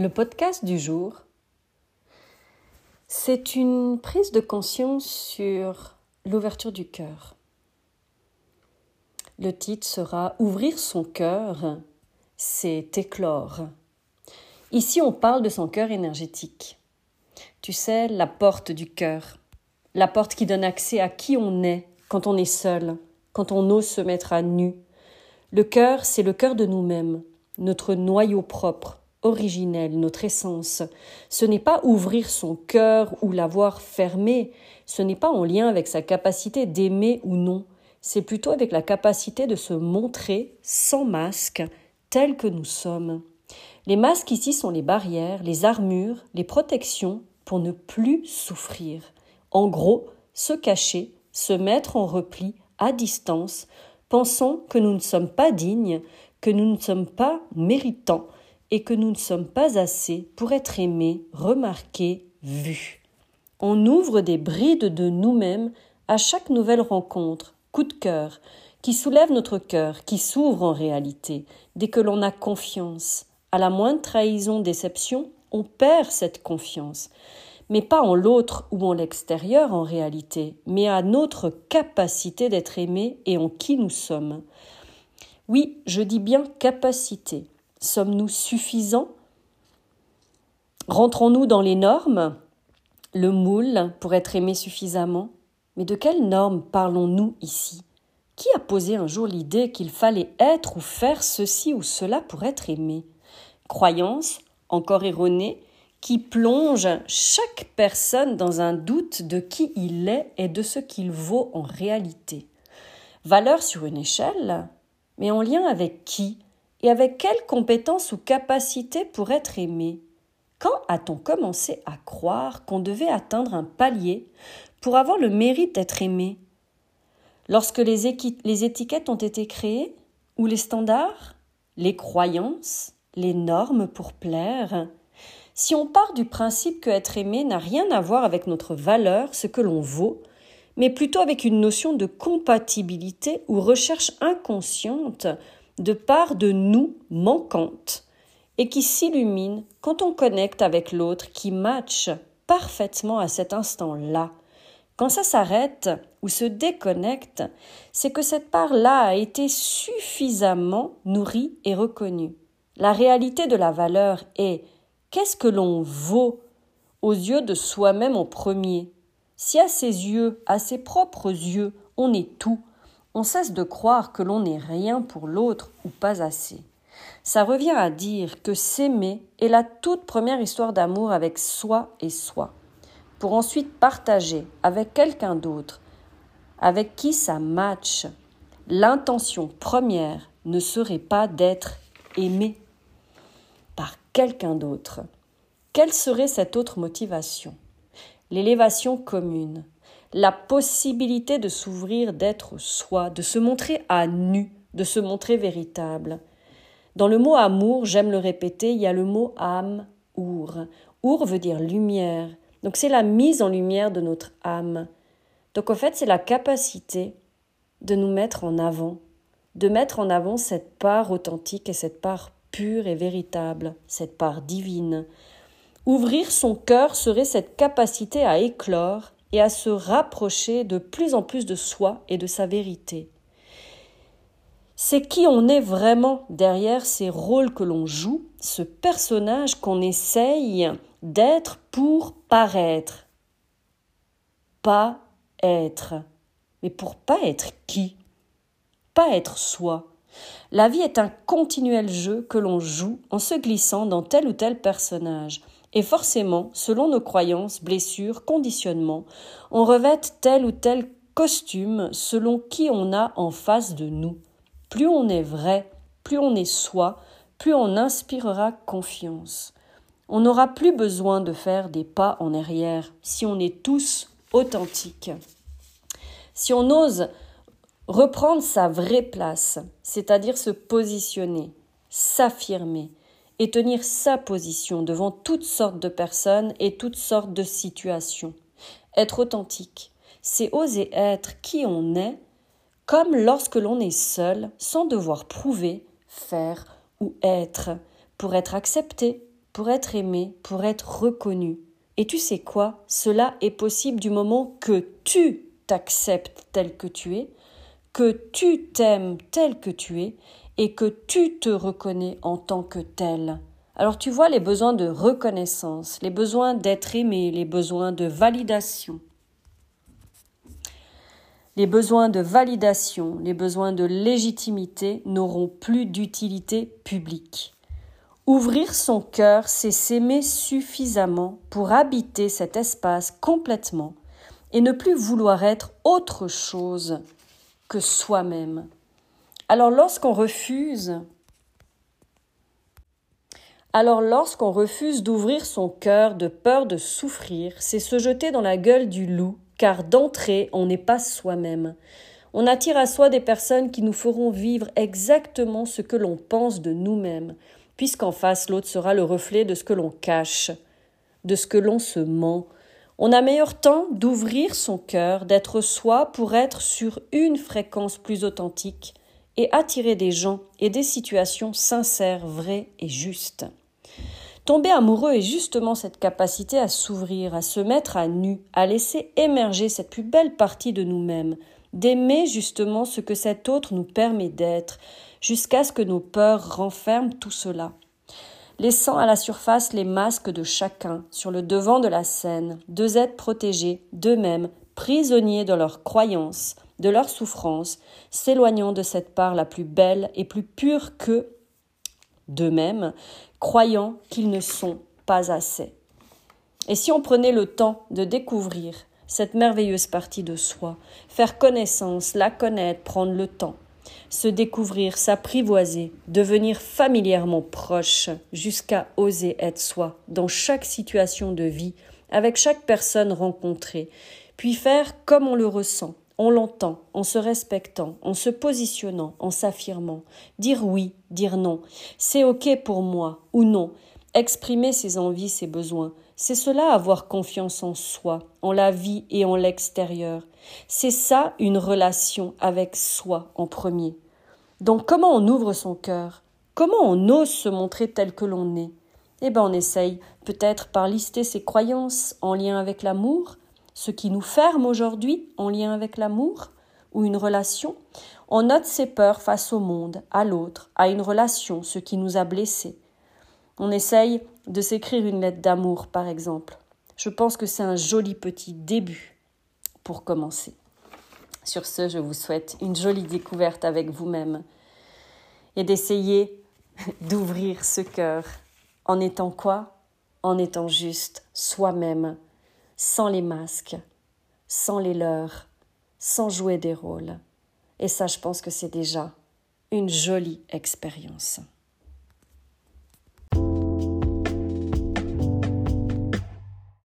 Le podcast du jour, c'est une prise de conscience sur l'ouverture du cœur. Le titre sera Ouvrir son cœur, c'est éclore. Ici, on parle de son cœur énergétique. Tu sais, la porte du cœur, la porte qui donne accès à qui on est quand on est seul, quand on ose se mettre à nu. Le cœur, c'est le cœur de nous-mêmes, notre noyau propre, originel, notre essence. Ce n'est pas ouvrir son cœur ou l'avoir fermé, ce n'est pas en lien avec sa capacité d'aimer ou non, c'est plutôt avec la capacité de se montrer sans masque, tel que nous sommes. Les masques ici sont les barrières, les armures, les protections pour ne plus souffrir. En gros, se cacher, se mettre en repli, à distance, pensant que nous ne sommes pas dignes, que nous ne sommes pas méritants, et que nous ne sommes pas assez pour être aimés, remarqués, vus. On ouvre des brides de nous-mêmes à chaque nouvelle rencontre, coup de cœur, qui soulève notre cœur, qui s'ouvre en réalité, dès que l'on a confiance. À la moindre trahison, déception, on perd cette confiance. Mais pas en l'autre ou en l'extérieur en réalité, mais à notre capacité d'être aimé et en qui nous sommes. Oui, je dis bien capacité. Sommes-nous suffisants? Rentrons-nous dans les normes? Le moule pour être aimé suffisamment? Mais de quelles normes parlons-nous ici? Qui a posé un jour l'idée qu'il fallait être ou faire ceci ou cela pour être aimé? Croyance, encore erronée, qui plonge chaque personne dans un doute de qui il est et de ce qu'il vaut en réalité. Valeur sur une échelle, mais en lien avec qui? Et avec quelles compétences ou capacités pour être aimé? Quand a-t-on commencé à croire qu'on devait atteindre un palier pour avoir le mérite d'être aimé? Lorsque les, étiquettes ont été créées Ou les standards Les croyances Les normes pour plaire? Si on part du principe que être aimé n'a rien à voir avec notre valeur, ce que l'on vaut, mais plutôt avec une notion de compatibilité ou recherche inconsciente de part de nous manquantes et qui s'illumine quand on connecte avec l'autre qui matche parfaitement à cet instant-là. Quand ça s'arrête ou se déconnecte, c'est que cette part-là a été suffisamment nourrie et reconnue. La réalité de la valeur est qu'est-ce que l'on vaut aux yeux de soi-même en premier? Si à ses yeux, à ses propres yeux, on est tout, on cesse de croire que l'on n'est rien pour l'autre ou pas assez. Ça revient à dire que s'aimer est la toute première histoire d'amour avec soi et soi, pour ensuite partager avec quelqu'un d'autre, avec qui ça match. L'intention première ne serait pas d'être aimé par quelqu'un d'autre. Quelle serait cette autre motivation? L'élévation commune, la possibilité de s'ouvrir, d'être soi, de se montrer à nu, de se montrer véritable. Dans le mot amour, j'aime le répéter, il y a le mot âme, our. Our veut dire lumière. Donc c'est la mise en lumière de notre âme. Donc en fait, c'est la capacité de nous mettre en avant, de mettre en avant cette part authentique et cette part pure et véritable, cette part divine. Ouvrir son cœur serait cette capacité à éclore et à se rapprocher de plus en plus de soi et de sa vérité. C'est qui on est vraiment derrière ces rôles que l'on joue, ce personnage qu'on essaye d'être pour paraître. Pas être. Mais pour pas être qui? Pas être soi. La vie est un continuel jeu que l'on joue en se glissant dans tel ou tel personnage. Et forcément, selon nos croyances, blessures, conditionnements, on revête tel ou tel costume selon qui on a en face de nous. Plus on est vrai, plus on est soi, plus on inspirera confiance. On n'aura plus besoin de faire des pas en arrière si on est tous authentiques. Si on ose reprendre sa vraie place, c'est-à-dire se positionner, s'affirmer, et tenir sa position devant toutes sortes de personnes et toutes sortes de situations. Être authentique, c'est oser être qui on est, comme lorsque l'on est seul, sans devoir prouver, faire ou être, pour être accepté, pour être aimé, pour être reconnu. Et tu sais quoi? Cela est possible du moment que tu t'acceptes tel que tu es, que tu t'aimes tel que tu es, et que tu te reconnais en tant que tel. Alors tu vois les besoins de reconnaissance, les besoins d'être aimé, les besoins de validation. Les besoins de validation, les besoins de légitimité n'auront plus d'utilité publique. Ouvrir son cœur, c'est s'aimer suffisamment pour habiter cet espace complètement et ne plus vouloir être autre chose que soi-même. Alors lorsqu'on refuse alors lorsqu'on refuse d'ouvrir son cœur de peur de souffrir, c'est se jeter dans la gueule du loup, car d'entrée on n'est pas soi-même. On attire à soi des personnes qui nous feront vivre exactement ce que l'on pense de nous-mêmes, puisqu'en face l'autre sera le reflet de ce que l'on cache, de ce que l'on se ment. On a meilleur temps d'ouvrir son cœur, d'être soi pour être sur une fréquence plus authentique et attirer des gens et des situations sincères, vraies et justes. Tomber amoureux est justement cette capacité à s'ouvrir, à se mettre à nu, à laisser émerger cette plus belle partie de nous-mêmes, d'aimer justement ce que cet autre nous permet d'être, jusqu'à ce que nos peurs renferment tout cela. Laissant à la surface les masques de chacun sur le devant de la scène, deux êtres protégés d'eux-mêmes, prisonniers de leurs croyances, de leurs souffrances, s'éloignant de cette part la plus belle et plus pure que d'eux-mêmes, croyant qu'ils ne sont pas assez. Et si on prenait le temps de découvrir cette merveilleuse partie de soi, faire connaissance, la connaître, prendre le temps, se découvrir, s'apprivoiser, devenir familièrement proche, jusqu'à oser être soi dans chaque situation de vie, avec chaque personne rencontrée, puis faire comme on le ressent, on l'entend, en se respectant, en se positionnant, en s'affirmant, dire oui, dire non, c'est ok pour moi ou non, exprimer ses envies, ses besoins, c'est cela avoir confiance en soi, en la vie et en l'extérieur. C'est ça une relation avec soi en premier. Donc comment on ouvre son cœur? Comment on ose se montrer tel que l'on est? Eh bien on essaye peut-être par lister ses croyances en lien avec l'amour, ce qui nous ferme aujourd'hui en lien avec l'amour ou une relation. On note ses peurs face au monde, à l'autre, à une relation, ce qui nous a blessés. On essaye de s'écrire une lettre d'amour, par exemple. Je pense que c'est un joli petit début pour commencer. Sur ce, je vous souhaite une jolie découverte avec vous-même et d'essayer d'ouvrir ce cœur en étant quoi? En étant juste soi-même sans les masques, sans les leurs, sans jouer des rôles. Et ça, je pense que c'est déjà une jolie expérience.